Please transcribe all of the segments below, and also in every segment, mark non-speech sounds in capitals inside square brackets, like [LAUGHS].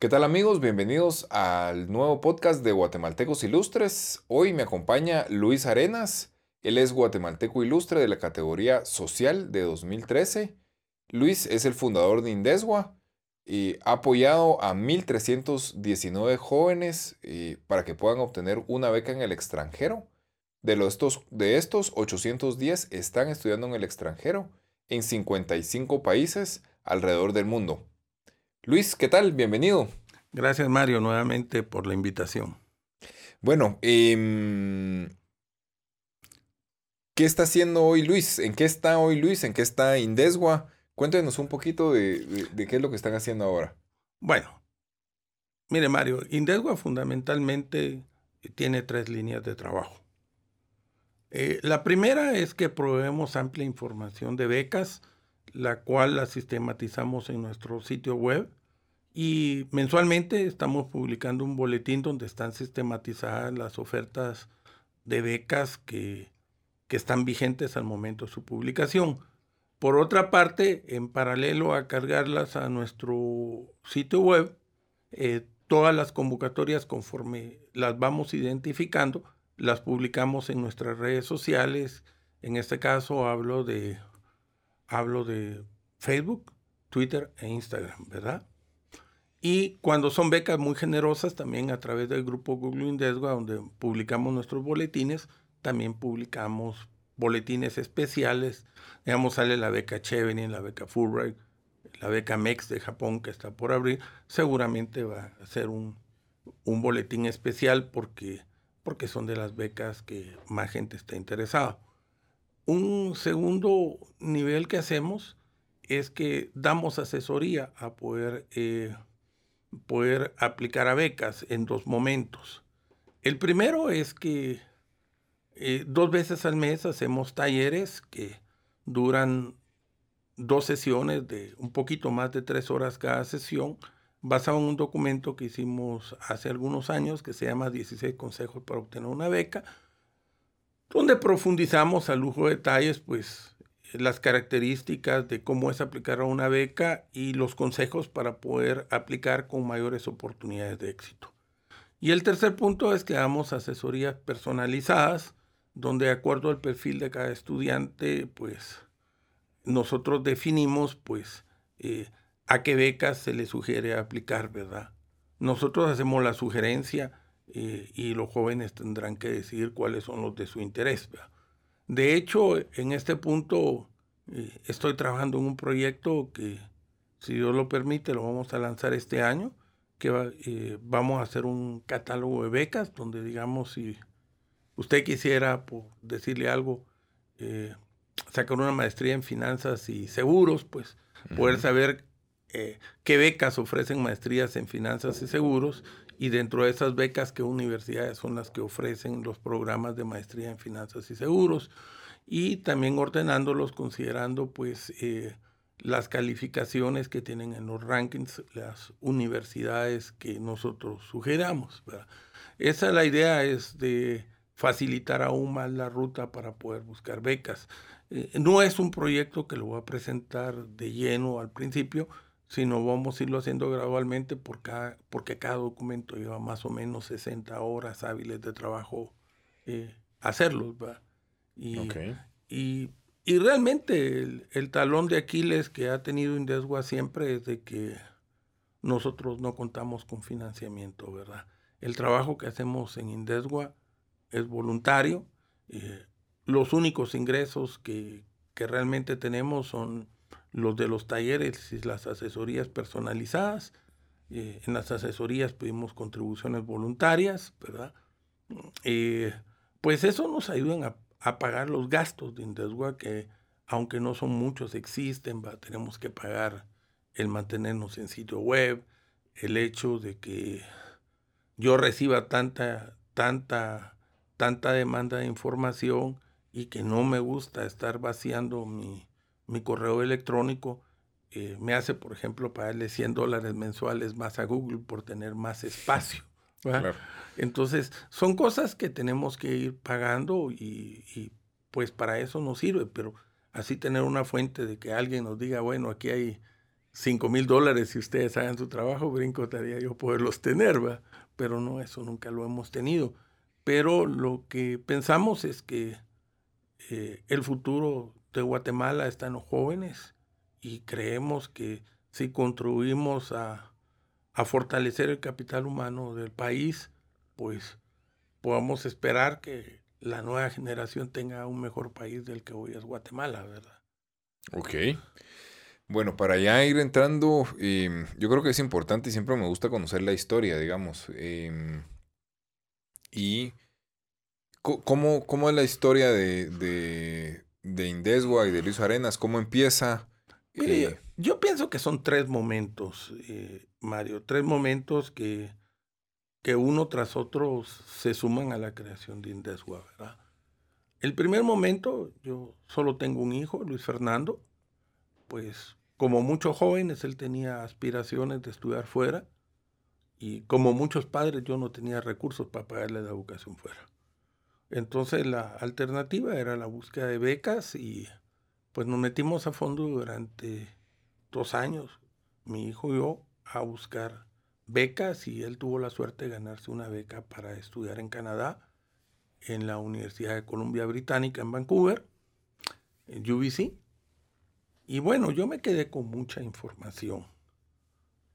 ¿Qué tal amigos? Bienvenidos al nuevo podcast de Guatemaltecos Ilustres. Hoy me acompaña Luis Arenas. Él es guatemalteco ilustre de la categoría social de 2013. Luis es el fundador de Indesgua y ha apoyado a 1.319 jóvenes eh, para que puedan obtener una beca en el extranjero. De, los, estos, de estos, 810 están estudiando en el extranjero en 55 países alrededor del mundo. Luis, ¿qué tal? Bienvenido. Gracias, Mario, nuevamente por la invitación. Bueno, em, ¿qué está haciendo hoy Luis? ¿En qué está hoy Luis? ¿En qué está Indesgua? Cuéntenos un poquito de, qué es lo que están haciendo ahora. Bueno, mire Mario, Indesgua fundamentalmente tiene tres líneas de trabajo. Eh, la primera es que proveemos amplia información de becas, la cual la sistematizamos en nuestro sitio web y mensualmente estamos publicando un boletín donde están sistematizadas las ofertas de becas que, están vigentes al momento de su publicación. Por otra parte, en paralelo a cargarlas a nuestro sitio web, eh, todas las convocatorias conforme las vamos identificando, las publicamos en nuestras redes sociales. En este caso hablo de, hablo de Facebook, Twitter e Instagram, ¿verdad? Y cuando son becas muy generosas, también a través del grupo Google Indesgua, donde publicamos nuestros boletines, también publicamos boletines especiales. Digamos, sale la beca Chevening, la beca Fulbright, la beca MEX de Japón que está por abrir. Seguramente va a ser un, un boletín especial porque, porque son de las becas que más gente está interesada. Un segundo nivel que hacemos es que damos asesoría a poder eh, poder aplicar a becas en dos momentos. El primero es que eh, dos veces al mes hacemos talleres que duran dos sesiones de un poquito más de tres horas cada sesión, basado en un documento que hicimos hace algunos años que se llama 16 consejos para obtener una beca, donde profundizamos a lujo de detalles, pues las características de cómo es aplicar una beca y los consejos para poder aplicar con mayores oportunidades de éxito. Y el tercer punto es que damos asesorías personalizadas, donde de acuerdo al perfil de cada estudiante, pues nosotros definimos pues eh, a qué becas se le sugiere aplicar, ¿verdad? Nosotros hacemos la sugerencia eh, y los jóvenes tendrán que decidir cuáles son los de su interés. De hecho, en este punto eh, estoy trabajando en un proyecto que, si Dios lo permite, lo vamos a lanzar este año, que eh, vamos a hacer un catálogo de becas donde, digamos, si usted quisiera por decirle algo, eh, sacar una maestría en finanzas y seguros, pues poder saber qué becas ofrecen maestrías en finanzas y seguros y dentro de esas becas qué universidades son las que ofrecen los programas de maestría en finanzas y seguros y también ordenándolos considerando pues eh, las calificaciones que tienen en los rankings las universidades que nosotros sugeramos. Esa la idea es de facilitar aún más la ruta para poder buscar becas. Eh, no es un proyecto que lo voy a presentar de lleno al principio, sino vamos a irlo haciendo gradualmente por cada, porque cada documento lleva más o menos 60 horas hábiles de trabajo eh, hacerlos. Y, y, y, realmente el, talón de Aquiles que ha tenido Indesgua siempre es de que nosotros no contamos con financiamiento, ¿verdad? El trabajo que hacemos en Indesgua es voluntario. Eh, los únicos ingresos que, que realmente tenemos son los de los talleres y las asesorías personalizadas. Eh, en las asesorías pedimos contribuciones voluntarias, ¿verdad? Eh, pues eso nos ayuda a, pagar los gastos de Indesgua que, aunque no son muchos, existen, tenemos que pagar el mantenernos en sitio web, el hecho de que yo reciba tanta, tanta, tanta demanda de información y que no me gusta estar vaciando mi, mi correo electrónico eh, me hace, por ejemplo, pagarle 100 dólares mensuales más a Google por tener más espacio. [LAUGHS] Entonces, son cosas que tenemos que ir pagando y, pues para eso nos sirve, pero así tener una fuente de que alguien nos diga, bueno, aquí hay 5 mil dólares si ustedes hagan su trabajo, brinco estaría yo poderlos tener, ¿va? pero no, eso nunca lo hemos tenido. Pero lo que pensamos es que eh, el futuro de Guatemala está en los jóvenes y creemos que si contribuimos a, a fortalecer el capital humano del país, pues podamos esperar que la nueva generación tenga un mejor país del que hoy es Guatemala, ¿verdad? Ok. Bueno, para ya ir entrando, em, yo creo que es importante y siempre me gusta conocer la historia, digamos. Em, y ¿cómo, ¿cómo, es la historia de, de, Indesgua y de Luis Arenas? ¿Cómo empieza? Eh, yo pienso que son tres momentos, eh, Mario, tres momentos que, que uno tras otro se suman a la creación de Indesgua, ¿verdad? El primer momento, yo solo tengo un hijo, Luis Fernando, pues como muchos jóvenes, él tenía aspiraciones de estudiar fuera y como muchos padres, yo no tenía recursos para pagarle la educación fuera. Entonces la alternativa era la búsqueda de becas y pues nos metimos a fondo durante dos años, mi hijo y yo, a buscar becas y él tuvo la suerte de ganarse una beca para estudiar en Canadá en la Universidad de Columbia Británica en Vancouver, en UBC. Y bueno, yo me quedé con mucha información.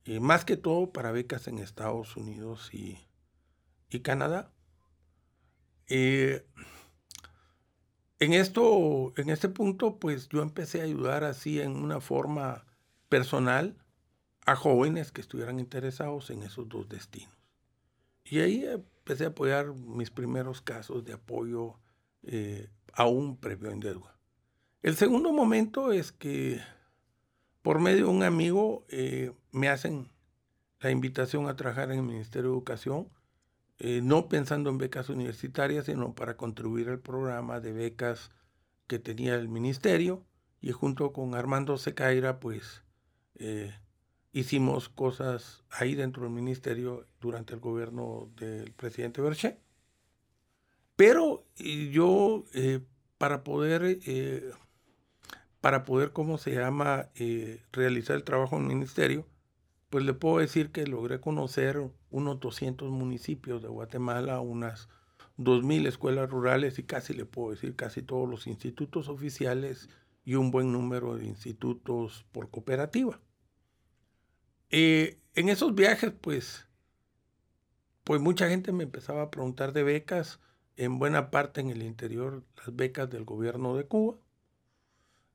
Y más que todo para becas en Estados Unidos y, Canadá. Eh, en esto, en este punto, pues yo empecé a ayudar así en una forma personal a jóvenes que estuvieran interesados en esos dos destinos. Y ahí empecé a apoyar mis primeros casos de apoyo eh, aún previo en deuda. El segundo momento es que por medio de un amigo eh, me hacen la invitación a trabajar en el Ministerio de Educación, eh, no pensando en becas universitarias, sino para contribuir al programa de becas que tenía el ministerio y junto con Armando Secaira, pues eh, hicimos cosas ahí dentro del ministerio durante el gobierno del presidente Berché. Pero yo, para poder para poder, ¿cómo se llama?, eh, realizar el trabajo en el ministerio, pues le puedo decir que logré conocer unos 200 municipios de Guatemala, unas 2.000 escuelas rurales y casi le puedo decir casi todos los institutos oficiales y un buen número de institutos por cooperativa. Eh, en esos viajes, pues, pues mucha gente me empezaba a preguntar de becas, en buena parte en el interior las becas del gobierno de Cuba.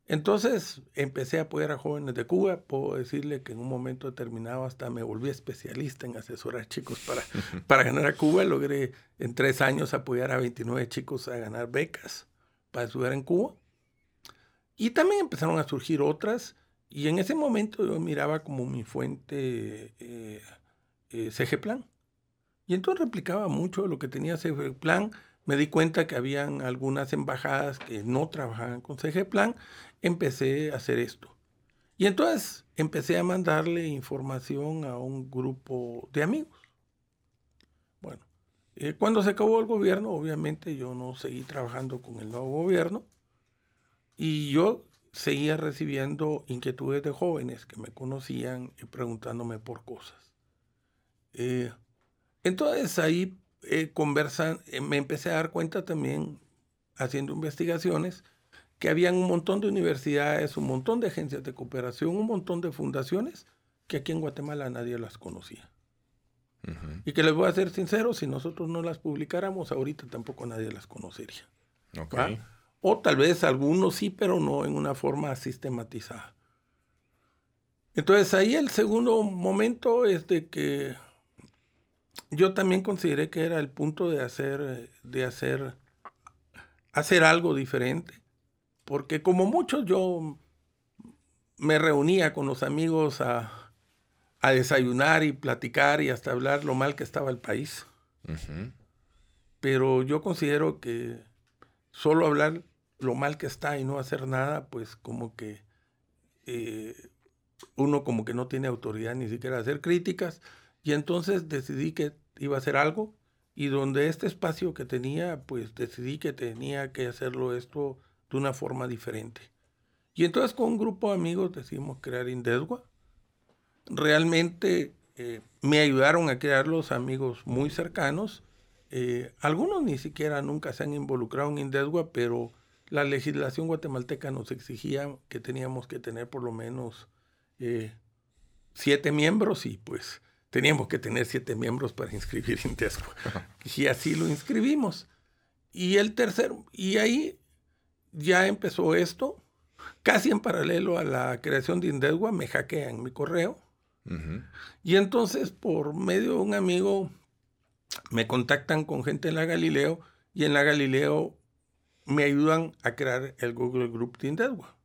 Entonces empecé a apoyar a jóvenes de Cuba. Puedo decirle que en un momento determinado hasta me volví especialista en asesorar chicos para, [LAUGHS] para ganar a Cuba. Logré en tres años apoyar a 29 chicos a ganar becas para estudiar en Cuba. Y también empezaron a surgir otras. Y en ese momento yo miraba como mi fuente eh, eh, CG Plan. Y entonces replicaba mucho lo que tenía CG Plan me di cuenta que habían algunas embajadas que no trabajaban con CG Plan, empecé a hacer esto. Y entonces empecé a mandarle información a un grupo de amigos. Bueno, eh, cuando se acabó el gobierno, obviamente yo no seguí trabajando con el nuevo gobierno y yo seguía recibiendo inquietudes de jóvenes que me conocían y preguntándome por cosas. Eh, entonces ahí eh, conversan, eh, me empecé a dar cuenta también, haciendo investigaciones, que habían un montón de universidades, un montón de agencias de cooperación, un montón de fundaciones que aquí en Guatemala nadie las conocía. Y que les voy a ser sincero, si nosotros no las publicáramos, ahorita tampoco nadie las conocería. O tal vez algunos sí, pero no en una forma sistematizada. Entonces ahí el segundo momento es de que yo también consideré que era el punto de hacer, de hacer, hacer algo diferente. Porque como muchos yo me reunía con los amigos a, desayunar y platicar y hasta hablar lo mal que estaba el país. Pero yo considero que solo hablar lo mal que está y no hacer nada, pues como que eh, uno como que no tiene autoridad ni siquiera hacer críticas. Y entonces decidí que iba a hacer algo y donde este espacio que tenía, pues decidí que tenía que hacerlo esto de una forma diferente. Y entonces con un grupo de amigos decidimos crear Indesgua realmente eh, me ayudaron a crear los amigos muy cercanos. Eh, algunos ni siquiera nunca se han involucrado en Indesgua, pero la legislación guatemalteca nos exigía que teníamos que tener por lo menos eh, siete miembros y pues teníamos que tener siete miembros para [LAUGHS] inscribir Indesgua. y así lo inscribimos. Y el tercero, y ahí ya empezó esto, casi en paralelo a la creación de Indesgua, me hackean mi correo. Y entonces, por medio de un amigo, me contactan con gente en la Galileo y en la Galileo me ayudan a crear el Google Group de Indesgua.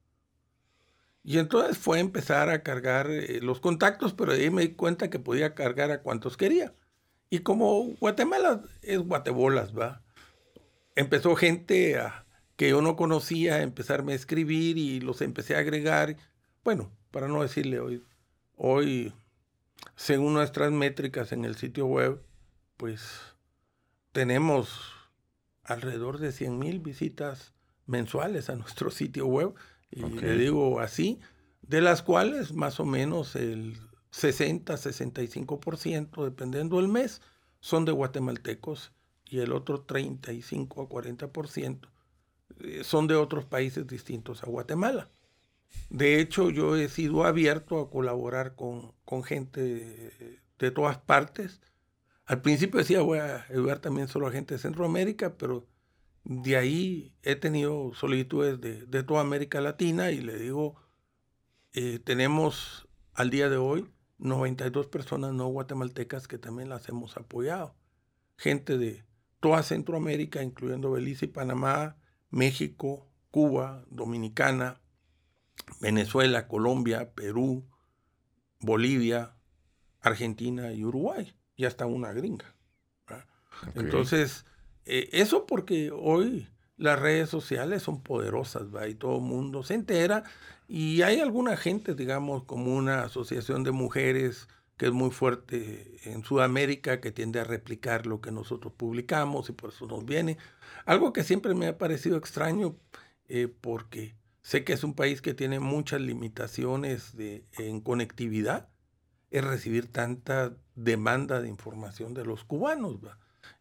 Y entonces fue empezar a cargar eh, los contactos, pero ahí me di cuenta que podía cargar a cuantos quería. Y como Guatemala es guatebolas, ¿va? Empezó gente a, que yo no conocía empezarme a escribir y los empecé a agregar. Bueno, para no decirle hoy, hoy, según nuestras métricas en el sitio web, pues tenemos alrededor de 100 mil visitas mensuales a nuestro [LAUGHS] sitio web, y le digo así, de las cuales más o menos el 60-65%, dependiendo del mes, son de guatemaltecos y el otro 35 a 40% eh, son de otros países distintos a Guatemala. De hecho, yo he sido abierto a colaborar con, con gente de, de todas partes al principio decía voy a ayudar también solo a gente de Centroamérica, pero de ahí he tenido solicitudes de, toda América Latina y le digo, eh, tenemos al día de hoy 92 personas no guatemaltecas que también las hemos apoyado. Gente de toda Centroamérica, incluyendo Belice y Panamá, México, Cuba, Dominicana, Venezuela, Colombia, Perú, Bolivia, Argentina y Uruguay y hasta una gringa. Entonces, eh, eso porque hoy las redes sociales son poderosas, ¿va? y todo el mundo se entera, y hay alguna gente, digamos, como una asociación de mujeres que es muy fuerte en Sudamérica, que tiende a replicar lo que nosotros publicamos y por eso nos viene. Algo que siempre me ha parecido extraño, eh, porque sé que es un país que tiene muchas limitaciones de, en conectividad, es recibir tanta demanda de información de los cubanos.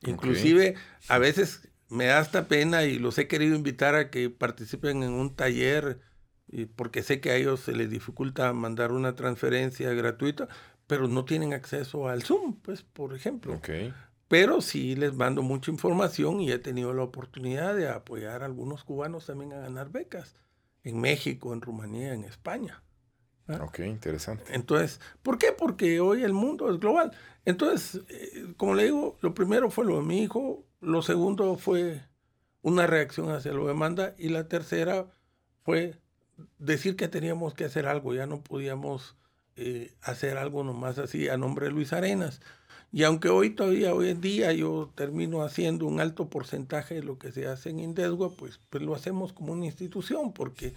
Inclusive a veces me da hasta pena y los he querido invitar a que participen en un taller porque sé que a ellos se les dificulta mandar una transferencia gratuita, pero no tienen acceso al Zoom, pues, por ejemplo. Pero sí les mando mucha información y he tenido la oportunidad de apoyar a algunos cubanos también a ganar becas en México, en Rumanía, en España. ¿Ah? Ok, interesante. Entonces, ¿por qué? Porque hoy el mundo es global. Entonces, eh, como le digo, lo primero fue lo de mi hijo, lo segundo fue una reacción hacia lo de Manda y la tercera fue decir que teníamos que hacer algo, ya no podíamos eh, hacer algo nomás así a nombre de Luis Arenas. Y aunque hoy todavía, hoy en día, yo termino haciendo un alto porcentaje de lo que se hace en Indesgua, pues, pues lo hacemos como una institución, porque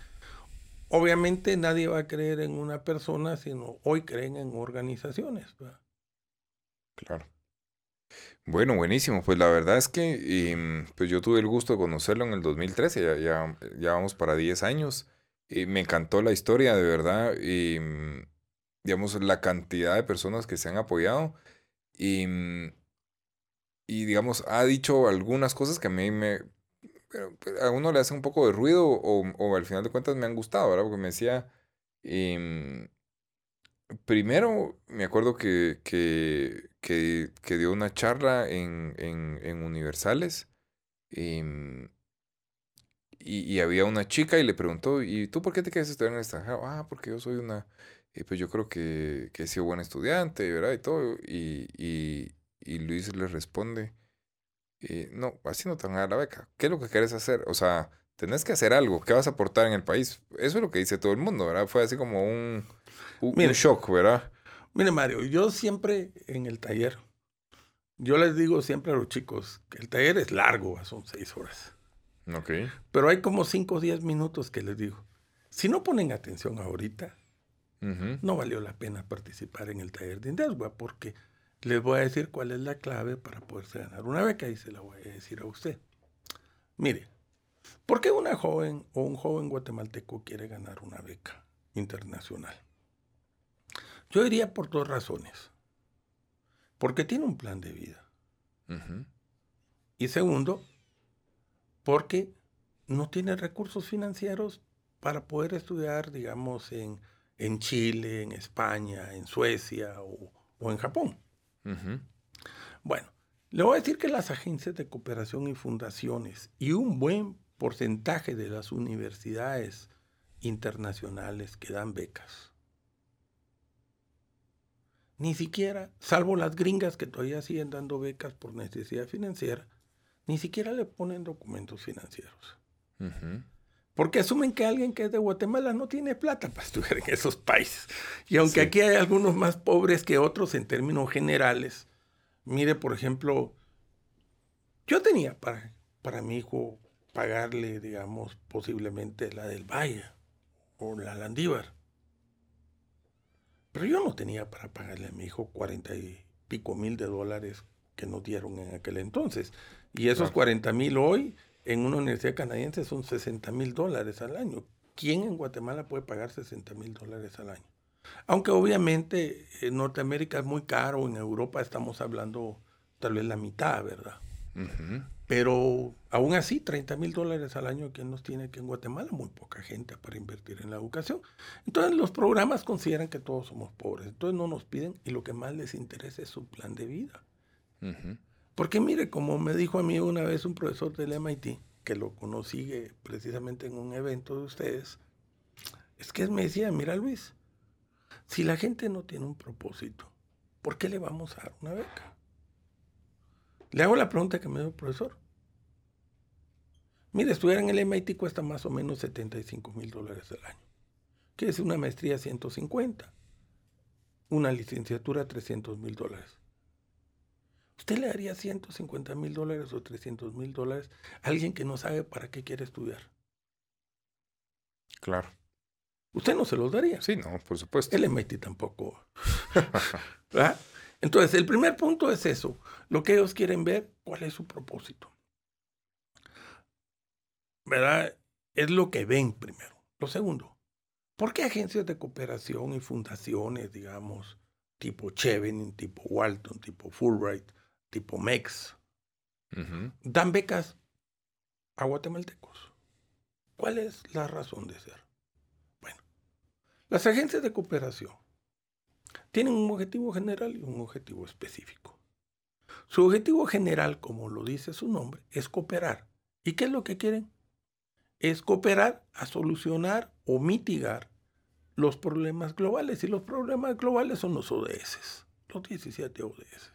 obviamente nadie va a creer en una persona, sino hoy creen en organizaciones. Claro. Bueno, buenísimo. Pues la verdad es que em, pues yo tuve el gusto de conocerlo en el 2013, ya, ya, ya vamos para 10 años. Y me encantó la historia, de verdad. Em, digamos, la cantidad de personas que se han apoyado. Y, em, y digamos, ha dicho algunas cosas que a mí me, pues, a uno le hace un poco de ruido o, al final de cuentas me han gustado, ¿verdad? Porque me decía, em, primero me acuerdo que, que, que, dio una charla en, en, Universales em, y, había una chica y le preguntó, ¿y tú por qué te quieres estudiar en el extranjero? Ah, porque yo soy una, eh, pues yo creo que, que he sido buen estudiante, ¿verdad? Y todo. Y, y, y Luis le responde, y no, así no te van a dar la beca. ¿Qué es lo que quieres hacer? O sea, tenés que hacer algo. ¿Qué vas a aportar en el país? Eso es lo que dice todo el mundo, ¿verdad? Fue así como un, un, shock, ¿verdad? Mire, Mario, yo siempre en el taller, yo les digo siempre a los chicos que el taller es largo, son seis horas. Ok. Pero hay como cinco o diez minutos que les digo, si no ponen atención ahorita, no valió la pena participar en el taller de Indesgua, porque les voy a decir cuál es la clave para poderse ganar una beca y se la voy a decir a usted. Mire, ¿por qué una joven o un joven guatemalteco quiere ganar una beca internacional? Yo diría por dos razones. Porque tiene un plan de vida. Y segundo, porque no tiene recursos financieros para poder estudiar, digamos, en, en Chile, en España, en Suecia o, en Japón. Bueno, le voy a decir que las agencias de cooperación y fundaciones y un buen porcentaje de las universidades internacionales que dan becas, ni siquiera, salvo las gringas que todavía siguen dando becas por necesidad financiera, ni siquiera le ponen documentos financieros. Porque asumen que alguien que es de Guatemala no tiene plata para estudiar en esos países. Y aunque aquí hay algunos más pobres que otros en términos generales, mire, por ejemplo, yo tenía para, para mi hijo pagarle, digamos, posiblemente la del Valle o la Landívar. Pero yo no tenía para pagarle a mi hijo cuarenta y pico mil de dólares que nos dieron en aquel entonces. Y esos cuarenta mil hoy en una universidad canadiense son 60 mil dólares al año. ¿Quién en Guatemala puede pagar 60 mil dólares al año? Aunque obviamente en Norteamérica es muy caro, en Europa estamos hablando tal vez la mitad, ¿verdad? Pero aún así, 30 mil dólares al año, ¿quién nos tiene que en Guatemala? Muy poca gente para invertir en la educación. Entonces los programas consideran que todos somos pobres, entonces no nos piden y lo que más les interesa es su plan de vida. Porque mire, como me dijo a mí una vez un profesor del MIT, que lo conocí eh, precisamente en un evento de ustedes, es que me decía, mira Luis, si la gente no tiene un propósito, ¿por qué le vamos a dar una beca? Le hago la pregunta que me dio el profesor. Mire, estudiar en el MIT cuesta más o menos 75 mil dólares al año, que es una maestría 150, una licenciatura 300 mil dólares. ¿Usted le daría 150 mil dólares o 300 mil dólares a alguien que no sabe para qué quiere estudiar? Claro. ¿Usted no se los daría? Sí, no, por supuesto. El MIT tampoco. [LAUGHS] Entonces, el primer punto es eso. Lo que ellos quieren ver, cuál es su propósito. ¿Verdad? Es lo que ven primero. Lo segundo, ¿por qué agencias de cooperación y fundaciones, digamos, tipo Chevening, tipo Walton, tipo Fulbright, tipo MEX, dan becas a guatemaltecos. ¿Cuál es la razón de ser? Bueno, las agencias de cooperación tienen un objetivo general y un objetivo específico. Su objetivo general, como lo dice su nombre, es cooperar. ¿Y qué es lo que quieren? Es cooperar a solucionar o mitigar los problemas globales. Y los problemas globales son los ODS, los 17 ODS.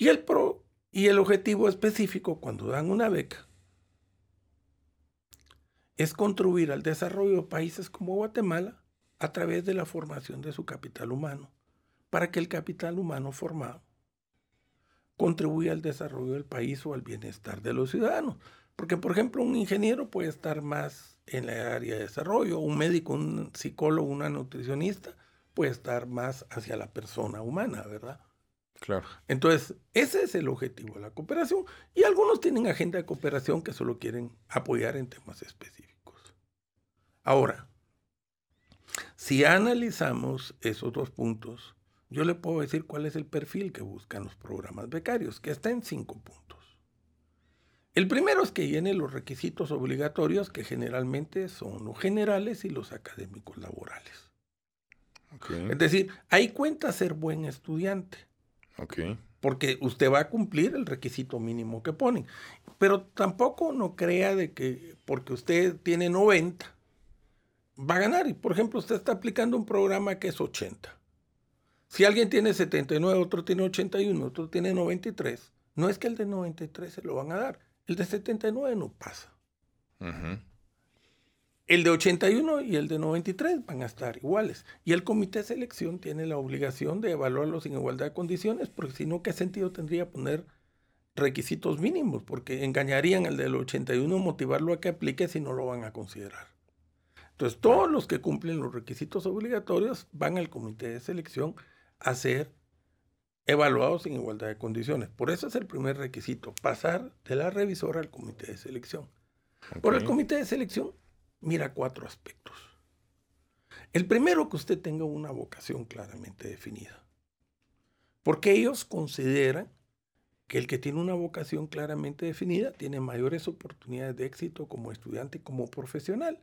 Y el pro y el objetivo específico cuando dan una beca es contribuir al desarrollo de países como Guatemala a través de la formación de su capital humano, para que el capital humano formado contribuya al desarrollo del país o al bienestar de los ciudadanos. Porque, por ejemplo, un ingeniero puede estar más en la área de desarrollo, un médico, un psicólogo, una nutricionista puede estar más hacia la persona humana, ¿verdad? Claro. Entonces, ese es el objetivo de la cooperación. Y algunos tienen agenda de cooperación que solo quieren apoyar en temas específicos. Ahora, si analizamos esos dos puntos, yo le puedo decir cuál es el perfil que buscan los programas becarios, que está en cinco puntos. El primero es que llene los requisitos obligatorios que generalmente son los generales y los académicos laborales. Es decir, ahí cuenta ser buen estudiante. Porque usted va a cumplir el requisito mínimo que ponen. Pero tampoco no crea de que porque usted tiene 90, va a ganar. Y por ejemplo, usted está aplicando un programa que es 80. Si alguien tiene 79, otro tiene 81, otro tiene 93, no es que el de 93 se lo van a dar. El de 79 no pasa. El de 81 y el de 93 van a estar iguales. Y el comité de selección tiene la obligación de evaluarlos en igualdad de condiciones, porque si no, ¿qué sentido tendría poner requisitos mínimos? Porque engañarían al del 81 motivarlo a que aplique si no lo van a considerar. Entonces, todos los que cumplen los requisitos obligatorios van al comité de selección a ser evaluados en igualdad de condiciones. Por eso es el primer requisito, pasar de la revisora al comité de selección. Por el comité de selección mira cuatro aspectos. El primero que usted tenga una vocación claramente definida. Porque ellos consideran que el que tiene una vocación claramente definida tiene mayores oportunidades de éxito como estudiante y como profesional.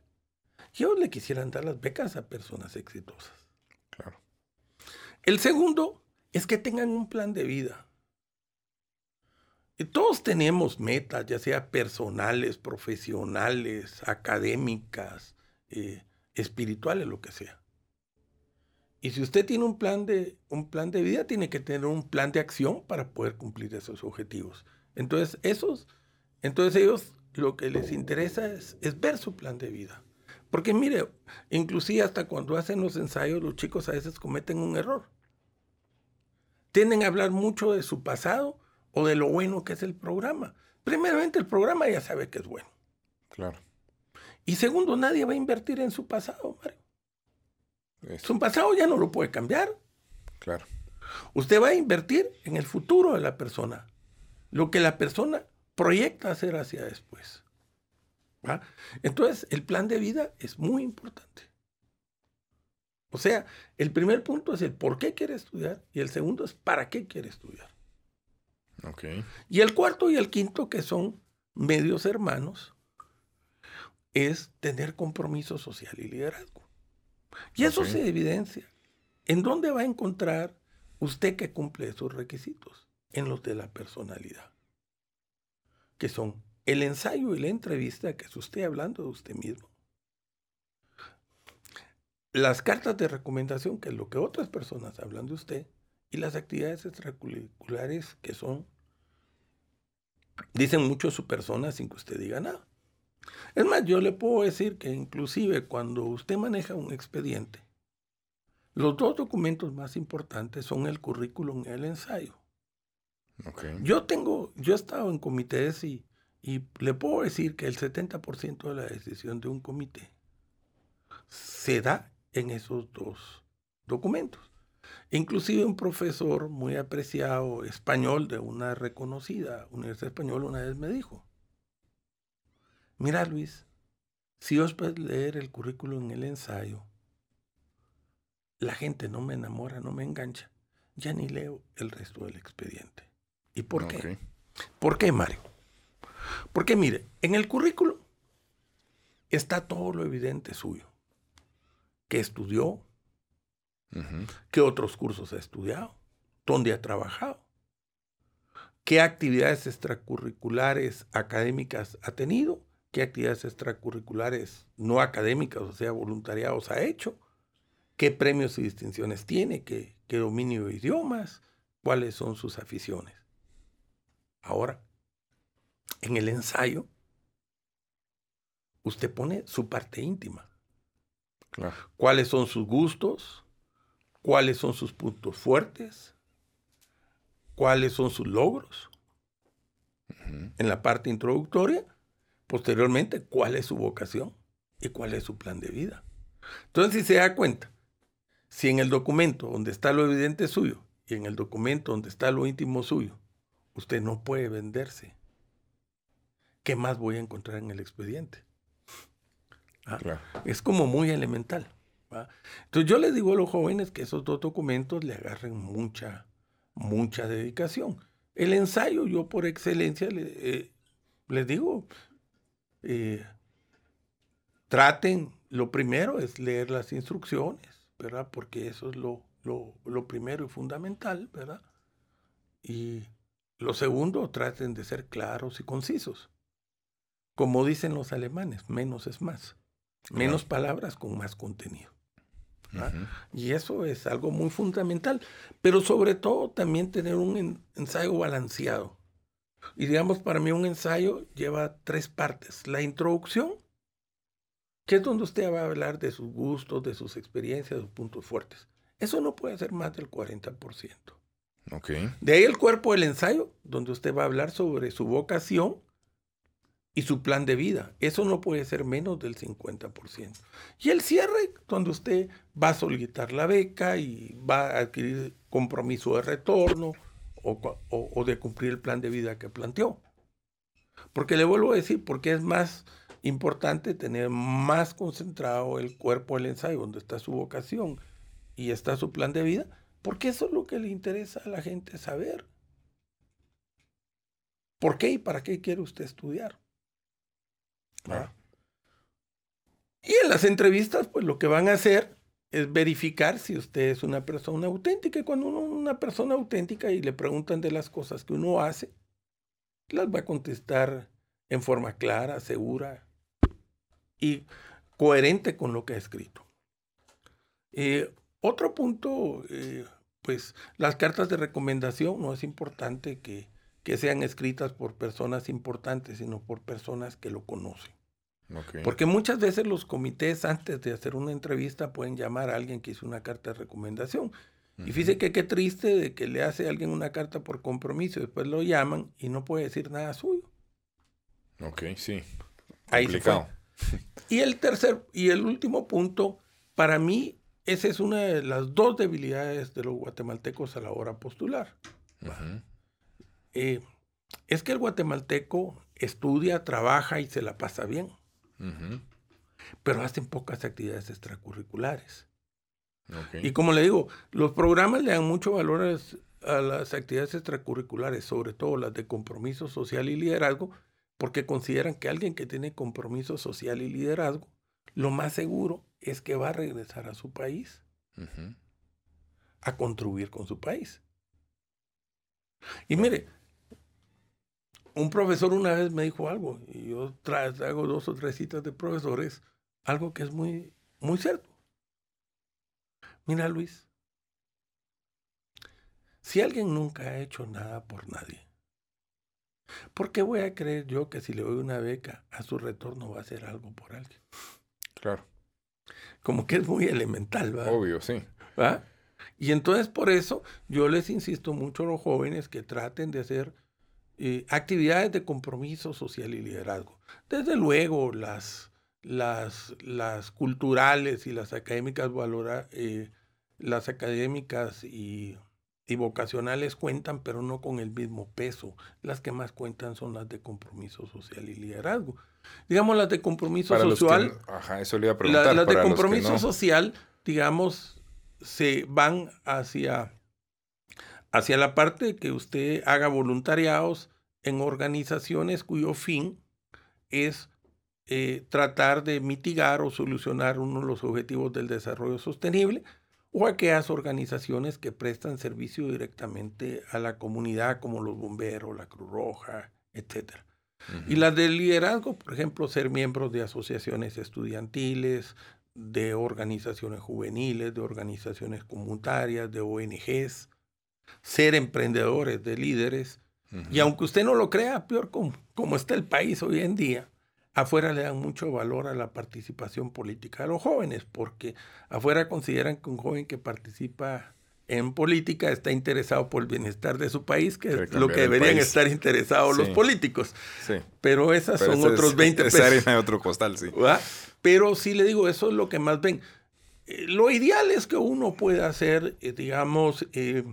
Y ellos le quisieran dar las becas a personas exitosas. Claro. El segundo es que tengan un plan de vida. Y todos tenemos metas, ya sea personales, profesionales, académicas, eh, espirituales, lo que sea. Y si usted tiene un plan, de, un plan de vida, tiene que tener un plan de acción para poder cumplir esos objetivos. Entonces, esos, entonces ellos lo que les interesa es, es ver su plan de vida. Porque mire, inclusive hasta cuando hacen los ensayos, los chicos a veces cometen un error. Tienden a hablar mucho de su pasado o de lo bueno que es el programa. Primeramente, el programa ya sabe que es bueno. Claro. Y segundo, nadie va a invertir en su pasado, Mario. Su pasado ya no lo puede cambiar. Claro. Usted va a invertir en el futuro de la persona. Lo que la persona proyecta hacer hacia después. Entonces, el plan de vida es muy importante. O sea, el primer punto es el por qué quiere estudiar y el segundo es para qué quiere estudiar. Okay. Y el cuarto y el quinto, que son medios hermanos, es tener compromiso social y liderazgo. Y eso se evidencia. ¿En dónde va a encontrar usted que cumple esos requisitos? En los de la personalidad, que son el ensayo y la entrevista que es usted hablando de usted mismo. Las cartas de recomendación, que es lo que otras personas hablan de usted, y las actividades extracurriculares que son, dicen mucho su persona sin que usted diga nada. Es más, yo le puedo decir que inclusive cuando usted maneja un expediente, los dos documentos más importantes son el currículum y el ensayo. Yo tengo, yo he estado en comités y, y le puedo decir que el 70% de la decisión de un comité se da en esos dos documentos. Inclusive un profesor muy apreciado español de una reconocida universidad española una vez me dijo, mira Luis, si os puedes leer el currículum en el ensayo, la gente no me enamora, no me engancha, ya ni leo el resto del expediente. ¿Y por qué? ¿Por qué, Mario? Porque mire, en el currículum está todo lo evidente suyo. ¿Qué estudió? ¿Qué otros cursos ha estudiado? ¿Dónde ha trabajado? ¿Qué actividades extracurriculares académicas ha tenido? ¿Qué actividades extracurriculares no académicas, o sea, voluntariados ha hecho? ¿Qué premios y distinciones tiene? ¿Qué, qué dominio de idiomas? ¿Cuáles son sus aficiones? Ahora, en el ensayo, usted pone su parte íntima. ¿Cuáles son sus gustos? ¿Cuáles son sus puntos fuertes? ¿Cuáles son sus logros? En la parte introductoria, posteriormente, ¿cuál es su vocación? ¿Y cuál es su plan de vida? Entonces, si se da cuenta, si en el documento donde está lo evidente suyo y en el documento donde está lo íntimo suyo, usted no puede venderse ¿qué más voy a encontrar en el expediente? Ah, es como muy elemental. Entonces yo les digo a los jóvenes que esos dos documentos le agarren mucha, mucha dedicación. El ensayo, yo por excelencia eh, les digo, eh, traten, lo primero es leer las instrucciones, ¿verdad? Porque eso es lo, lo, lo primero y fundamental, ¿verdad? Y lo segundo, traten de ser claros y concisos. Como dicen los alemanes, menos es más. Menos palabras con más contenido. Y eso es algo muy fundamental. Pero sobre todo también tener un ensayo balanceado. Y digamos, para mí un ensayo lleva tres partes. La introducción, que es donde usted va a hablar de sus gustos, de sus experiencias, de sus puntos fuertes. Eso no puede ser más del 40%. Okay. De ahí el cuerpo del ensayo, donde usted va a hablar sobre su vocación y su plan de vida. Eso no puede ser menos del 50%. Y el cierre, donde usted va a solicitar la beca y va a adquirir compromiso de retorno o, de cumplir el plan de vida que planteó. Porque le vuelvo a decir, porque es más, importante tener más concentrado el cuerpo del ensayo, donde está su vocación y está su plan de vida, porque eso es lo que le interesa a la gente saber. ¿Por qué y para qué quiere usted estudiar? Y en las entrevistas, pues lo que van a hacer es verificar si usted es una persona auténtica. Y cuando uno es una persona auténtica y le preguntan de las cosas que uno hace, las va a contestar en forma clara, segura y coherente con lo que ha escrito. Eh, otro punto, eh, pues las cartas de recomendación, no es importante que, que, sean escritas por personas importantes, sino por personas que lo conocen. Porque muchas veces los comités antes de hacer una entrevista pueden llamar a alguien que hizo una carta de recomendación. Y fíjese que qué triste de que le hace a alguien una carta por compromiso, después lo llaman y no puede decir nada suyo. Ok, sí. Ahí Y el tercer y el último punto, para mí, esa es una de las dos debilidades de los guatemaltecos a la hora de postular. Eh, es que el guatemalteco estudia, trabaja y se la pasa bien. Pero hacen pocas actividades extracurriculares. Y como le digo, los programas le dan mucho valor a las, actividades extracurriculares, sobre todo las de compromiso social y liderazgo, porque consideran que alguien que tiene compromiso social y liderazgo, lo más seguro es que va a regresar a su país. A contribuir con su país. Y mire, un profesor una vez me dijo algo, y yo traigo dos o tres citas de profesores, algo que es muy, muy cierto. Mira, Luis, si alguien nunca ha hecho nada por nadie, ¿por qué voy a creer yo que si le doy una beca, a su retorno va a hacer algo por alguien? Claro. Como que es muy elemental, ¿verdad? Obvio, sí. ¿Va? Y entonces por eso yo les insisto mucho a los jóvenes que traten de hacer eh, actividades de compromiso social y liderazgo. Desde luego, las, las, las culturales y las académicas, valora, eh, las académicas y, y, vocacionales cuentan, pero no con el mismo peso. Las que más cuentan son las de compromiso social y liderazgo. Digamos, las de compromiso social. ajá, eso le iba a preguntar. las de compromiso social, digamos, se van hacia hacia la parte que usted haga voluntariados en organizaciones cuyo fin es eh, tratar de mitigar o solucionar uno de los objetivos del desarrollo sostenible o aquellas organizaciones que prestan servicio directamente a la comunidad como los bomberos, la Cruz Roja, etc. Y las de liderazgo, por ejemplo, ser miembros de asociaciones estudiantiles, de organizaciones juveniles, de organizaciones comunitarias, de ONGs, ser emprendedores, de líderes. Y aunque usted no lo crea, peor como, como está el país hoy en día, afuera le dan mucho valor a la participación política de los jóvenes, porque afuera consideran que un joven que participa en política está interesado por el bienestar de su país, que es lo que deberían estar interesados los políticos. Sí. Pero esas son otros 20 pesos. otro costal, sí. Pero sí le digo, eso es lo que más ven. Eh, lo ideal es que uno pueda hacer, eh, digamos, eh,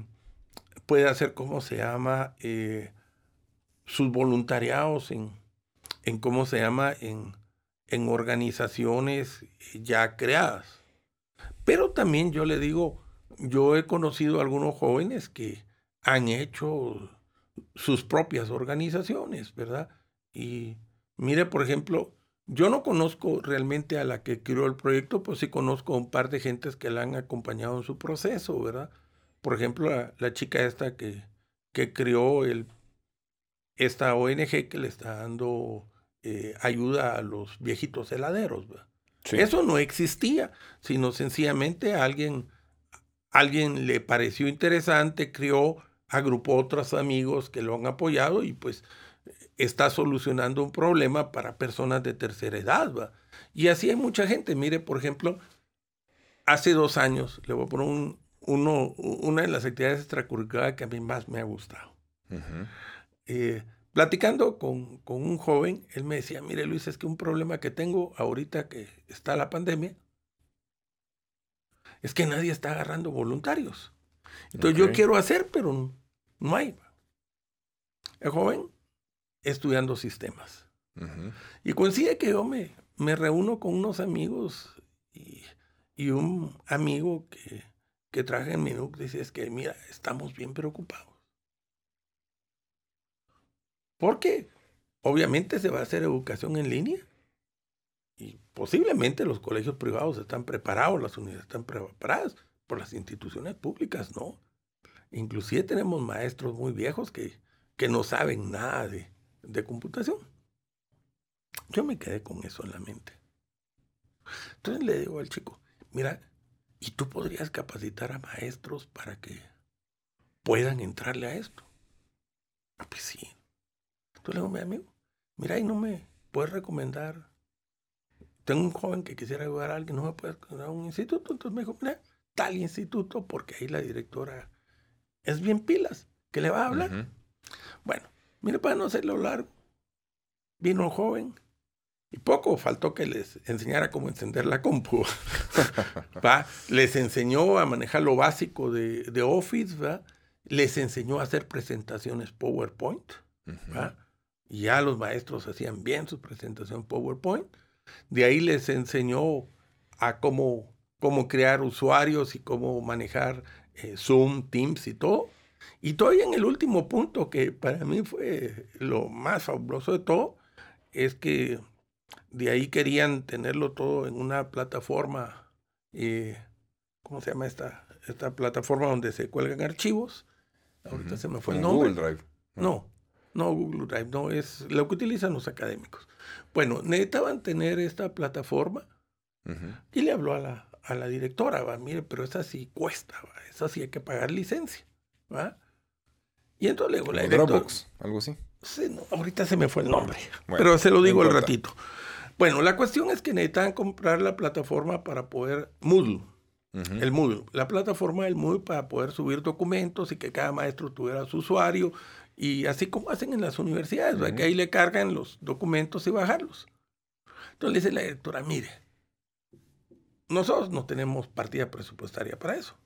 puede hacer, ¿cómo se llama? Eh, sus voluntariados en, en, ¿cómo se llama? En, en organizaciones ya creadas. Pero también yo le digo, yo he conocido a algunos jóvenes que han hecho sus propias organizaciones, ¿verdad? Y mire, por ejemplo, yo no conozco realmente a la que creó el proyecto, pues sí conozco a un par de gentes que la han acompañado en su proceso, ¿verdad? Por ejemplo, la, chica esta que, que creó el, esta ONG que le está dando eh, ayuda a los viejitos heladeros. Eso no existía, sino sencillamente alguien, alguien le pareció interesante, creó, agrupó otros amigos que lo han apoyado y pues está solucionando un problema para personas de tercera edad. Y así hay mucha gente. Mire, por ejemplo, hace dos años, le voy a poner un, uno, una de las actividades extracurriculares que a mí más me ha gustado. Eh, platicando con, con, un joven, él me decía, mire Luis, es que un problema que tengo ahorita que está la pandemia, es que nadie está agarrando voluntarios. Entonces yo quiero hacer, pero no hay. El joven estudiando sistemas. Y coincide que yo me, me reúno con unos amigos y, y un amigo que, que traje en Minuc dice es que, mira, estamos bien preocupados. Porque obviamente se va a hacer educación en línea y posiblemente los colegios privados están preparados, las universidades están preparadas, por las instituciones públicas no. Inclusive tenemos maestros muy viejos que, que no saben nada de, de computación. Yo me quedé con eso en la mente. Entonces le digo al chico, mira, ¿y tú podrías capacitar a maestros para que puedan entrarle a esto? Ah, pues sí. Entonces le digo, mi amigo, mira, y no me puedes recomendar. Tengo un joven que quisiera ayudar a alguien, no me puedes recomendar a un instituto. Entonces me dijo, mira, tal instituto, porque ahí la directora es bien pilas, que le va a hablar. Bueno, mire, para no hacerlo largo, vino un joven, y poco faltó que les enseñara cómo encender la compu. [LAUGHS] ¿va? Les enseñó a manejar lo básico de, de, Office, ¿va? les enseñó a hacer presentaciones PowerPoint. ¿va? Y ya los maestros hacían bien su presentación PowerPoint. De ahí les enseñó a cómo, cómo crear usuarios y cómo manejar eh, Zoom, Teams y todo. Y todavía en el último punto, que para mí fue lo más fabuloso de todo, es que de ahí querían tenerlo todo en una plataforma, eh, ¿cómo se llama esta, esta plataforma donde se cuelgan archivos? Ahorita se me fue el nombre. Google Drive. No, no Google Drive, no, es lo que utilizan los académicos. Bueno, necesitaban tener esta plataforma y le habló a la, a la directora, va, mire, pero esa sí cuesta, va, esa sí hay que pagar licencia, ¿va? Y entonces le digo, la directora... Dropbox, algo así. Sí, no, ahorita se me fue el nombre, pero se lo digo al ratito. Bueno, la cuestión es que necesitan comprar la plataforma para poder, Moodle, el Moodle, la plataforma del Moodle para poder subir documentos y que cada maestro tuviera su usuario, y así como hacen en las universidades, que ahí le cargan los documentos y bajarlos. Entonces le dice la directora, mire, nosotros no tenemos partida presupuestaria para eso.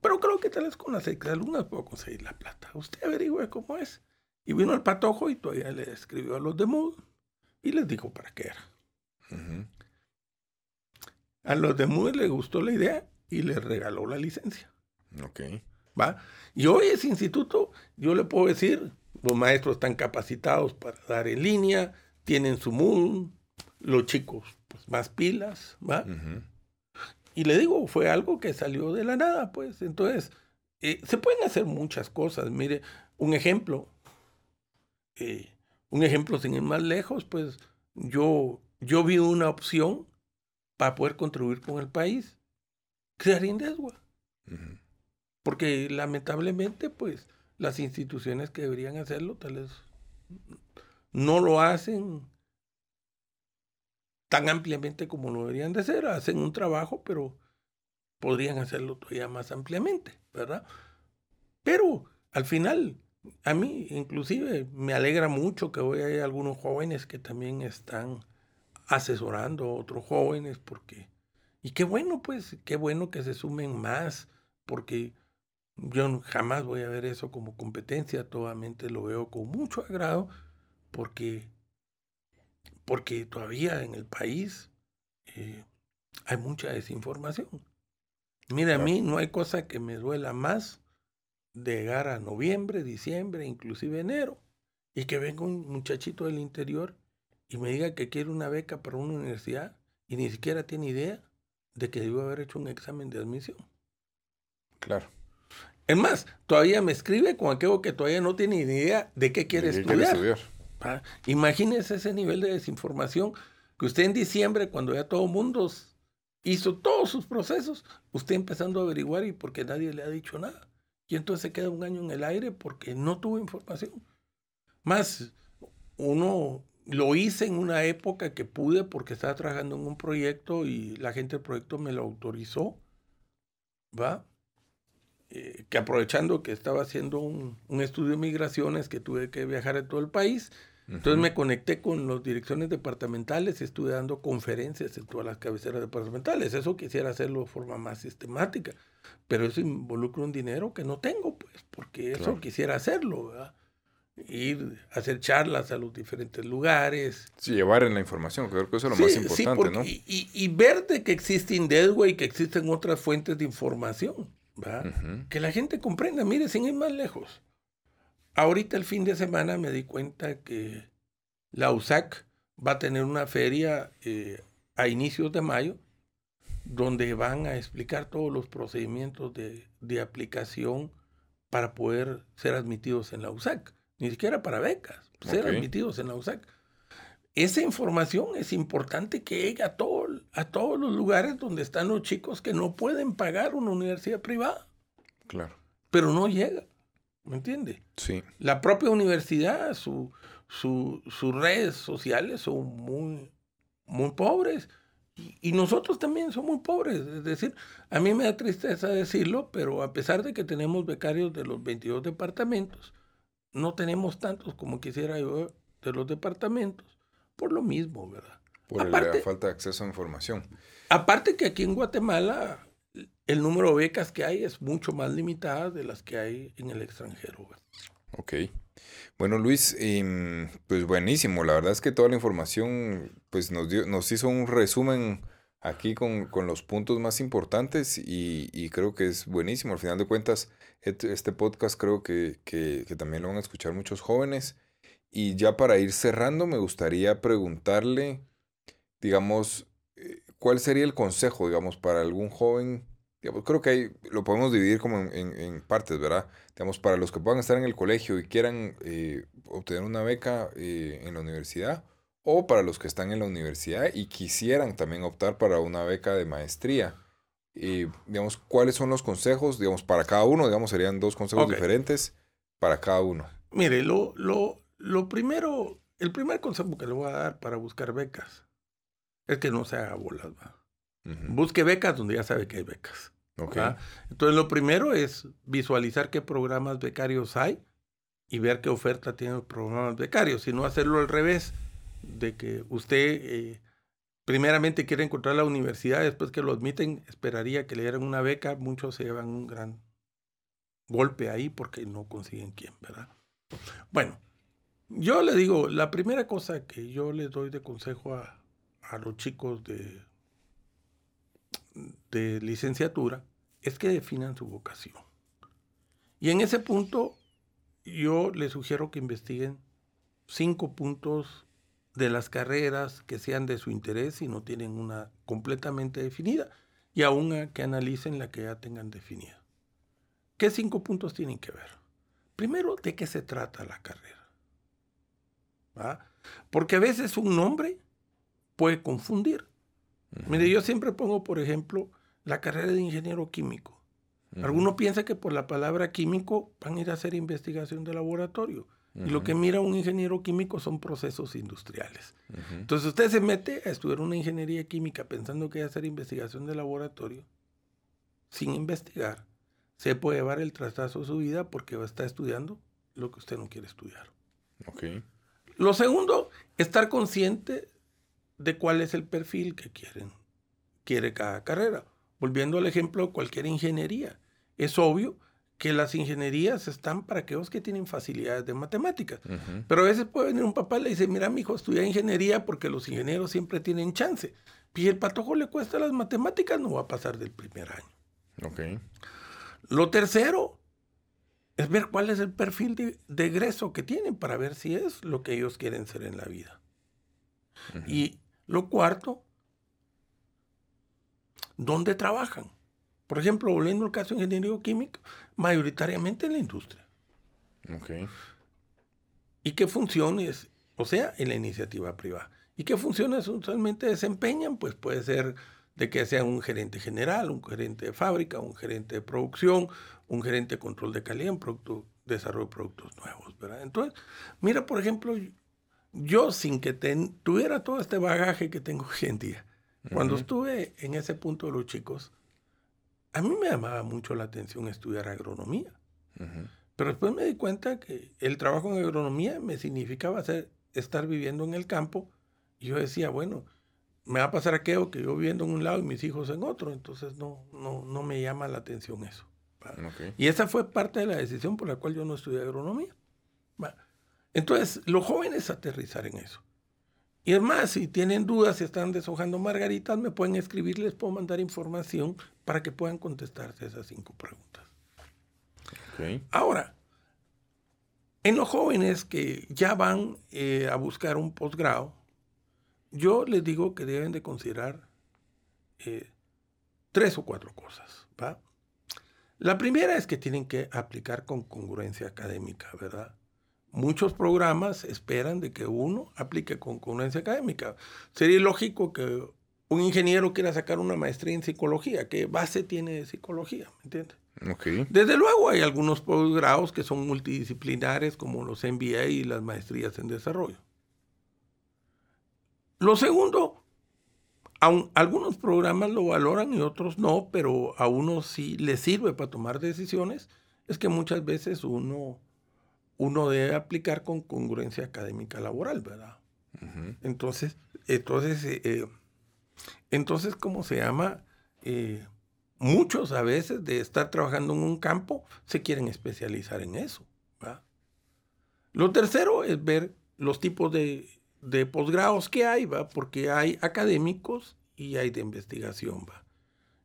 Pero creo que tal vez con las alumnas puedo conseguir la plata. Usted averigüe cómo es. Y vino el patojo y todavía le escribió a los de Mood y les dijo para qué era. A los de Mood le gustó la idea y les regaló la licencia. Ok. ¿Va? Y hoy ese instituto, yo le puedo decir, los maestros están capacitados para dar en línea, tienen su Mood, los chicos pues, más pilas, ¿va? Y le digo, fue algo que salió de la nada, pues. Entonces, eh, se pueden hacer muchas cosas. Mire, un ejemplo, eh, un ejemplo sin ir más lejos, pues yo, yo vi una opción para poder contribuir con el país, crear Indeswa. Porque lamentablemente, pues, las instituciones que deberían hacerlo, tal vez no lo hacen tan ampliamente como lo deberían de hacer. Hacen un trabajo, pero podrían hacerlo todavía más ampliamente, ¿verdad? Pero al final, a mí inclusive me alegra mucho que hoy hay algunos jóvenes que también están asesorando a otros jóvenes, porque, y qué bueno, pues, qué bueno que se sumen más, porque yo jamás voy a ver eso como competencia, totalmente lo veo con mucho agrado, porque porque todavía en el país eh, hay mucha desinformación. Mira, a mí no hay cosa que me duela más de llegar a noviembre, diciembre, inclusive enero, y que venga un muchachito del interior y me diga que quiere una beca para una universidad y ni siquiera tiene idea de que debió haber hecho un examen de admisión. Claro. Es más, todavía me escribe con aquello que todavía no tiene ni idea de qué quiere estudiar. Imagínese ese nivel de desinformación que usted en diciembre, cuando ya todo el mundo hizo todos sus procesos, usted empezando a averiguar y porque nadie le ha dicho nada. Y entonces se queda un año en el aire porque no tuvo información. Más, uno lo hice en una época que pude porque estaba trabajando en un proyecto y la gente del proyecto me lo autorizó, ¿va? Eh, que aprovechando que estaba haciendo un, un, estudio de migraciones, que tuve que viajar a todo el país, entonces me conecté con las direcciones departamentales y estuve dando conferencias en todas las cabeceras departamentales. Eso quisiera hacerlo de forma más sistemática, pero eso involucra un dinero que no tengo, pues, porque eso quisiera hacerlo, ¿verdad? ir a hacer charlas a los diferentes lugares. Sí, llevar en la información, creo que eso es lo más importante, ¿no? Y, y, ver de que existe Indeswa y que existen otras fuentes de información, Que la gente comprenda, mire, sin ir más lejos. Ahorita el fin de semana me di cuenta que la USAC va a tener una feria eh, a inicios de mayo donde van a explicar todos los procedimientos de, de aplicación para poder ser admitidos en la USAC ni siquiera para becas, ser admitidos en la USAC. Esa información es importante que llegue a, todo, a todos los lugares donde están los chicos que no pueden pagar una universidad privada. Claro. Pero no llega, ¿me entiende? Sí. La propia universidad, su, sus redes sociales son muy, muy pobres. Y, y, nosotros también somos muy pobres. Es decir, a mí me da tristeza decirlo, pero a pesar de que tenemos becarios de los 22 departamentos, no tenemos tantos como quisiera yo de los departamentos, por lo mismo, ¿verdad? Por la falta de acceso a información. Aparte que aquí en Guatemala el número de becas que hay es mucho más limitada de las que hay en el extranjero. Ok. Bueno, Luis, em, pues buenísimo. La verdad es que toda la información pues nos, dio, nos hizo un resumen aquí con, los puntos más importantes y, creo que es buenísimo. Al final de cuentas, este podcast creo que, también lo van a escuchar muchos jóvenes. Y ya para ir cerrando, me gustaría preguntarle, digamos, eh, ¿cuál sería el consejo, digamos, para algún joven? Creo que hay, lo podemos dividir como en, partes, ¿verdad? Digamos, para los que puedan estar en el colegio y quieran eh, obtener una beca eh, en la universidad, o para los que están en la universidad y quisieran también optar para una beca de maestría. Y, digamos, ¿cuáles son los consejos? Digamos, para cada uno, digamos, serían dos consejos diferentes para cada uno. Mire, lo, lo, lo primero, el primer consejo que le voy a dar para buscar becas es que no se haga bolas. Busque becas donde ya sabe que hay becas. Entonces, lo primero es visualizar qué programas becarios hay y ver qué oferta tienen los programas becarios, y no hacerlo al revés de que usted eh, primeramente quiere encontrar la universidad, después que lo admiten, esperaría que le dieran una beca, muchos se llevan un gran golpe ahí porque no consiguen quién, ¿verdad? Bueno, yo le digo, la primera cosa que yo les doy de consejo a, a los chicos de, de licenciatura es que definan su vocación. Y en ese punto yo les sugiero que investiguen cinco puntos de las carreras que sean de su interés y no tienen una completamente definida, y aún que analicen la que ya tengan definida. ¿Qué cinco puntos tienen que ver? Primero, ¿de qué se trata la carrera? Porque a veces un nombre puede confundir. Mire, yo siempre pongo, por ejemplo, la carrera de ingeniero químico. Alguno piensa que por la palabra químico van a ir a hacer investigación de laboratorio. Y lo que mira un ingeniero químico son procesos industriales. Entonces usted se mete a estudiar una ingeniería química pensando que va a hacer investigación de laboratorio, sin investigar, se puede llevar el trastazo de su vida porque va a estar estudiando lo que usted no quiere estudiar. Okay. Lo segundo, estar consciente de cuál es el perfil que quieren, quiere cada carrera. Volviendo al ejemplo de cualquier ingeniería. Es obvio que las ingenierías están para aquellos que tienen facilidades de matemáticas. Pero a veces puede venir un papá y le dice, mira, mi hijo, estudia ingeniería porque los ingenieros siempre tienen chance. Y el patojo le cuesta las matemáticas, no va a pasar del primer año. Okay. Lo tercero es ver cuál es el perfil de, egreso que tienen para ver si es lo que ellos quieren ser en la vida. Y lo cuarto, ¿dónde trabajan? Por ejemplo, volviendo al caso de ingeniería química, mayoritariamente en la industria. Okay. ¿Y qué funciones? O sea, en la iniciativa privada. ¿Y qué funciones usualmente desempeñan? Pues puede ser de que sea un gerente general, un gerente de fábrica, un gerente de producción, un gerente de control de calidad, un producto, desarrollo de productos nuevos, ¿verdad? Entonces, mira, por ejemplo, yo sin que tuviera todo este bagaje que tengo [LAUGHS] hoy en día, cuando estuve en ese punto de los chicos, a mí me llamaba mucho la atención estudiar agronomía. Pero después me di cuenta que el trabajo en agronomía me significaba estar viviendo en el campo. Y yo decía, bueno, me va a pasar aquello que yo viviendo en un lado y mis hijos en otro. Entonces no, no, no me llama la atención eso. Y esa fue parte de la decisión por la cual yo no estudié agronomía. Entonces, los jóvenes aterrizar en eso. Y es más, si tienen dudas, si están deshojando margaritas, me pueden escribir, les puedo mandar información para que puedan contestarse esas cinco preguntas. Ahora, en los jóvenes que ya van eh, a buscar un posgrado, yo les digo que deben de considerar eh, tres o cuatro cosas. La primera es que tienen que aplicar con congruencia académica, ¿verdad? Muchos programas esperan de que uno aplique con congruencia académica. Sería lógico que un ingeniero quiera sacar una maestría en psicología. ¿Qué base tiene de psicología? ¿Me entiendes? Desde luego hay algunos posgrados que son multidisciplinares como los MBA y las maestrías en desarrollo. Lo segundo algunos programas lo valoran y otros no, pero a uno sí le sirve para tomar decisiones, es que muchas veces uno, uno debe aplicar con congruencia académica laboral, ¿verdad? Entonces, entonces, eh, eh, entonces, ¿cómo se llama? Eh, muchos a veces de estar trabajando en un campo se quieren especializar en eso. ¿verdad? Lo tercero es ver los tipos de de posgrados que hay, ¿va? Porque hay académicos y hay de investigación, ¿va?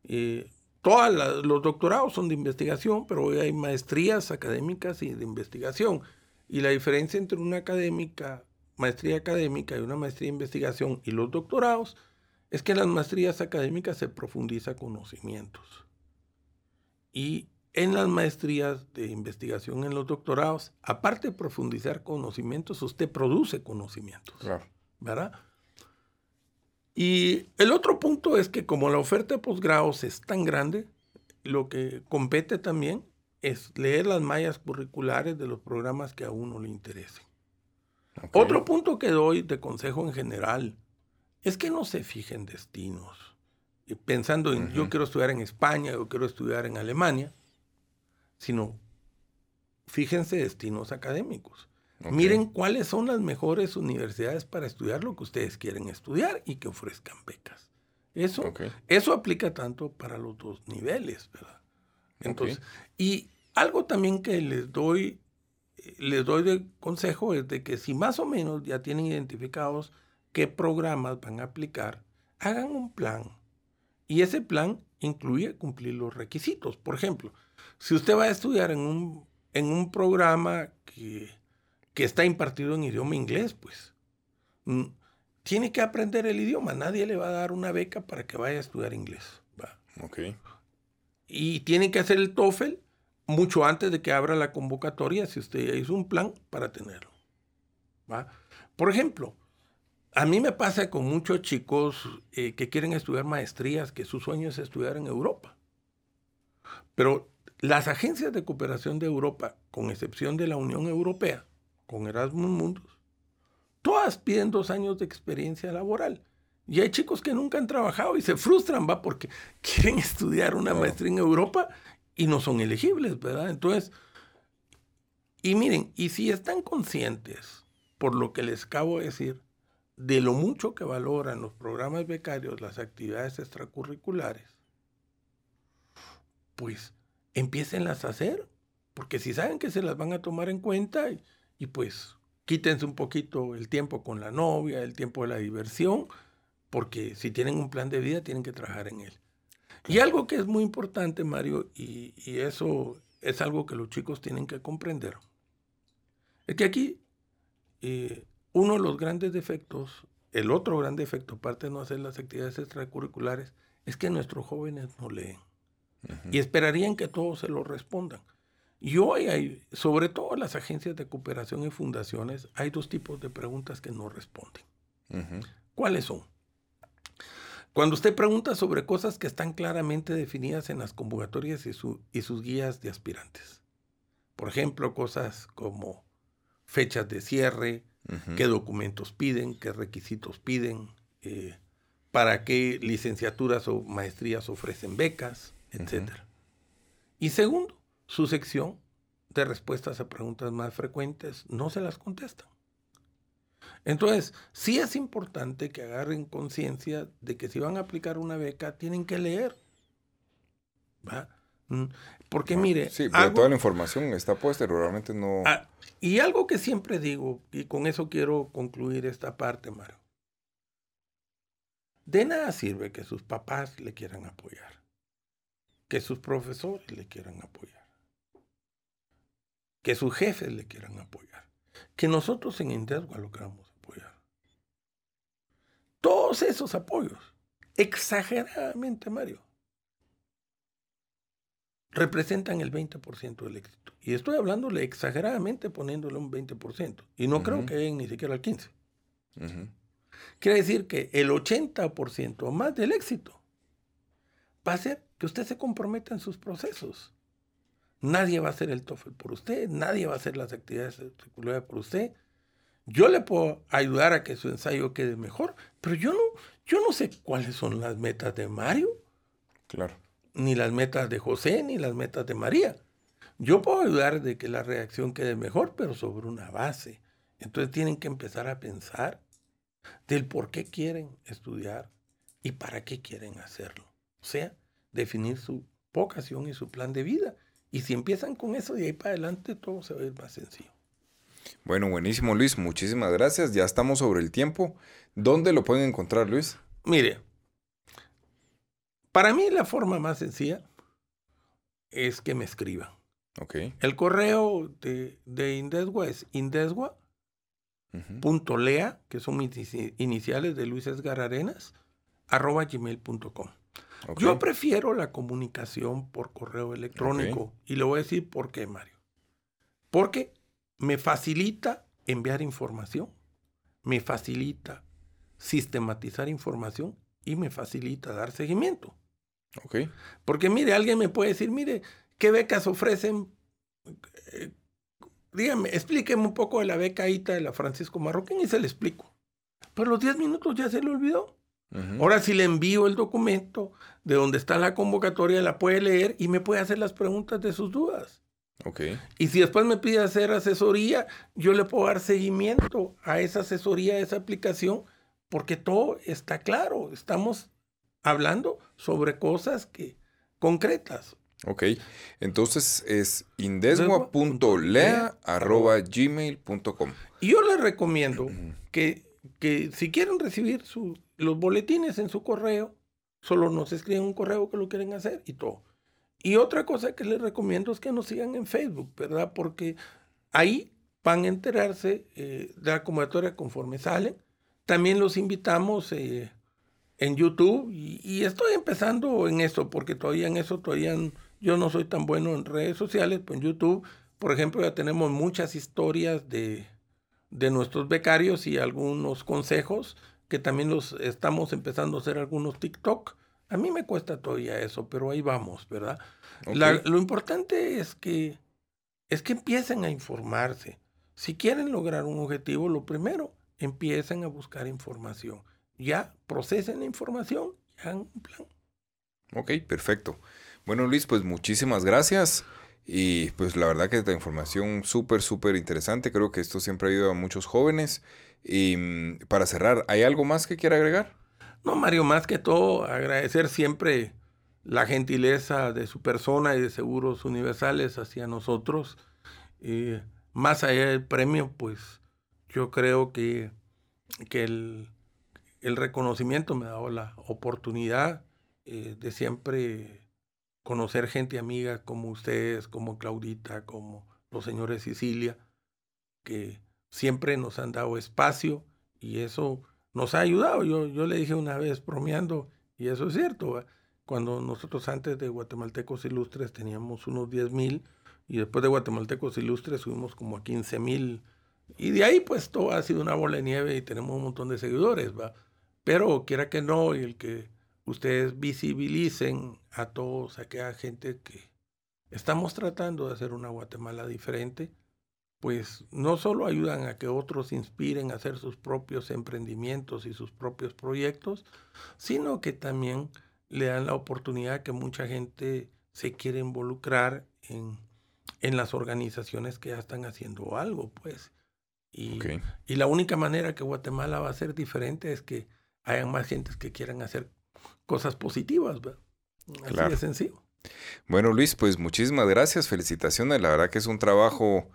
Eh, todos los doctorados son de investigación, pero hoy hay maestrías académicas y de investigación. Y la diferencia entre una académica, maestría académica y una maestría de investigación y los doctorados es que en las maestrías académicas se profundiza conocimientos. Y en las maestrías de investigación, en los doctorados, aparte de profundizar conocimientos, usted produce conocimientos. ¿Verdad? Y el otro punto es que como la oferta de posgrados es tan grande, lo que compete también es leer las mallas curriculares de los programas que a uno le interesen. Otro punto que doy de consejo en general es que no se fijen destinos. Pensando en yo quiero estudiar en España, yo quiero estudiar en Alemania, sino fíjense destinos académicos. Miren cuáles son las mejores universidades para estudiar lo que ustedes quieren estudiar y que ofrezcan becas. Eso, eso aplica tanto para los dos niveles, ¿verdad? Entonces, y algo también que les doy, les doy de consejo es de que si más o menos ya tienen identificados qué programas van a aplicar, hagan un plan. Y ese plan incluye cumplir los requisitos. Por ejemplo, si usted va a estudiar en un, en un programa que, está impartido en idioma inglés, pues mm, tiene que aprender el idioma. Nadie le va a dar una beca para que vaya a estudiar inglés. ¿va? Y tiene que hacer el TOEFL mucho antes de que abra la convocatoria si usted hizo un plan para tenerlo. ¿va? Por ejemplo, a mí me pasa con muchos chicos eh, que quieren estudiar maestrías, que su sueño es estudiar en Europa. Pero las agencias de cooperación de Europa, con excepción de la Unión Europea, con Erasmus Mundus, todas piden dos años de experiencia laboral. Y hay chicos que nunca han trabajado y se frustran, va, porque quieren [LAUGHS] estudiar una maestría en Europa y no son elegibles, ¿verdad? Entonces, y miren, y si están conscientes, por lo que les acabo de decir, de lo mucho que valoran los programas becarios, las actividades extracurriculares, pues empiecenlas a hacer, porque si saben que se las van a tomar en cuenta y, pues quítense un poquito el tiempo con la novia, el tiempo de la diversión, porque si tienen un plan de vida tienen que trabajar en él. Y algo que es muy importante, Mario, y, eso es algo que los chicos tienen que comprender, es que aquí eh, uno de los grandes defectos, el otro gran defecto, aparte de no hacer las actividades extracurriculares, es que nuestros jóvenes no leen y esperarían que todos se lo respondan. Y hoy hay, sobre todo las agencias de cooperación y fundaciones, hay dos tipos de preguntas que no responden. ¿Cuáles son? Cuando usted pregunta sobre cosas que están claramente definidas en las convocatorias y, y sus guías de aspirantes. Por ejemplo, cosas como fechas de cierre, qué documentos piden, qué requisitos piden, eh, para qué licenciaturas o maestrías ofrecen becas, etc. Y segundo, su sección de respuestas a preguntas más frecuentes no se las contestan. Entonces, sí es importante que agarren conciencia de que si van a aplicar una beca, tienen que leer. Mm, Porque mire... Sí, pero toda la información está puesta y realmente no... Ah, y algo que siempre digo, y con eso quiero concluir esta parte, Mario. De nada sirve que sus papás le quieran apoyar, que sus profesores le quieran apoyar, que sus jefes le quieran apoyar, que nosotros en Indesgua lo queramos apoyar. Todos esos apoyos, exageradamente, Mario, representan el 20% del éxito. Y estoy hablándole exageradamente poniéndole un 20%. Y no creo que lleguen ni siquiera al 15%. Quiere decir que el 80% o más del éxito va a ser que usted se comprometa en sus procesos. Nadie va a hacer el TOEFL por usted, nadie va a hacer las actividades circulares por usted. Yo le puedo ayudar a que su ensayo quede mejor, pero yo no, yo no sé cuáles son las metas de Mario. Claro. Ni las metas de José, ni las metas de María. Yo puedo ayudar de que la reacción quede mejor, pero sobre una base. Entonces tienen que empezar a pensar del por qué quieren estudiar y para qué quieren hacerlo. O sea, definir su vocación y su plan de vida. Y si empiezan con eso, de ahí para adelante todo se va a ir más sencillo. Bueno, buenísimo Luis, muchísimas gracias. Ya estamos sobre el tiempo. ¿Dónde lo pueden encontrar, Luis? Mire, para mí la forma más sencilla es que me escriban. Okay. El correo de, de Indesgua es indesgua punto lea, que son mis iniciales de Luis Esgar Arenas, arroba gmail.com. Yo prefiero la comunicación por correo electrónico y le voy a decir por qué, Mario. Porque me facilita enviar información, me facilita sistematizar información y me facilita dar seguimiento. Okay. Porque mire, alguien me puede decir, mire, ¿qué becas ofrecen? Eh, dígame, explíqueme un poco de la beca ITA de la Francisco Marroquín y se le explico. Pero los 10 minutos ya se le olvidó. Ahora si le envío el documento de donde está la convocatoria, la puede leer y me puede hacer las preguntas de sus dudas. Okay. Y si después me pide hacer asesoría, yo le puedo dar seguimiento a esa asesoría, a esa aplicación, porque todo está claro. Estamos hablando sobre cosas que concretas. Ok, entonces es indesgua.lea.gmail.com. Y yo les recomiendo que, que si quieren recibir los boletines en su correo, solo nos escriben un correo que lo quieren hacer y todo. Y otra cosa que les recomiendo es que nos sigan en Facebook, ¿verdad? Porque ahí van a enterarse eh, de la convocatoria conforme salen. También los invitamos eh, en YouTube y, estoy empezando en eso, porque todavía en eso todavía yo no soy tan bueno en redes sociales, pues en YouTube, por ejemplo, ya tenemos muchas historias de, de nuestros becarios y algunos consejos que también los estamos empezando a hacer algunos TikTok. A mí me cuesta todavía eso, pero ahí vamos, ¿verdad? lo importante es que, es que empiecen a informarse. Si quieren lograr un objetivo, lo primero, empiecen a buscar información. Ya procesen la información y hagan un plan. Ok, perfecto. Bueno, Luis, pues muchísimas gracias. Y pues la verdad que esta información súper, súper interesante. Creo que esto siempre ayuda a muchos jóvenes. Y mm, para cerrar, ¿hay algo más que quiera agregar? No, Mario, más que todo, agradecer siempre la gentileza de su persona y de Seguros Universales hacia nosotros. Y más allá del premio, pues yo creo que, que el, reconocimiento me ha dado la oportunidad eh, de siempre conocer gente amiga como ustedes, como Claudita, como los señores Sicilia, que siempre nos han dado espacio y eso nos ha ayudado. Yo, yo le dije una vez bromeando, y eso es cierto, cuando nosotros antes de Guatemaltecos Ilustres teníamos unos 10 mil y después de Guatemaltecos Ilustres subimos como a 15 mil. Y de ahí pues todo ha sido una bola de nieve y tenemos un montón de seguidores, ¿va? Pero quiera que no, y el que ustedes visibilicen a todos aquella gente que estamos tratando de hacer una Guatemala diferente, pues no solo ayudan a que otros inspiren a hacer sus propios emprendimientos y sus propios proyectos, sino que también le dan la oportunidad que mucha gente se quiere involucrar en, en las organizaciones que ya están haciendo algo, pues. Y, y la única manera que Guatemala va a ser diferente es que haya más gentes que quieran hacer cosas positivas, ¿verdad? Así de sencillo. Bueno, Luis, pues muchísimas gracias, felicitaciones. La verdad que es un trabajo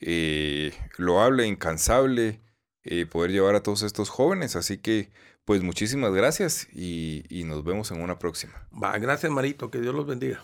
eh, loable, incansable, eh, poder llevar a todos estos jóvenes. Así que, pues muchísimas gracias y, y nos vemos en una próxima. Va, gracias Marito, que Dios los bendiga.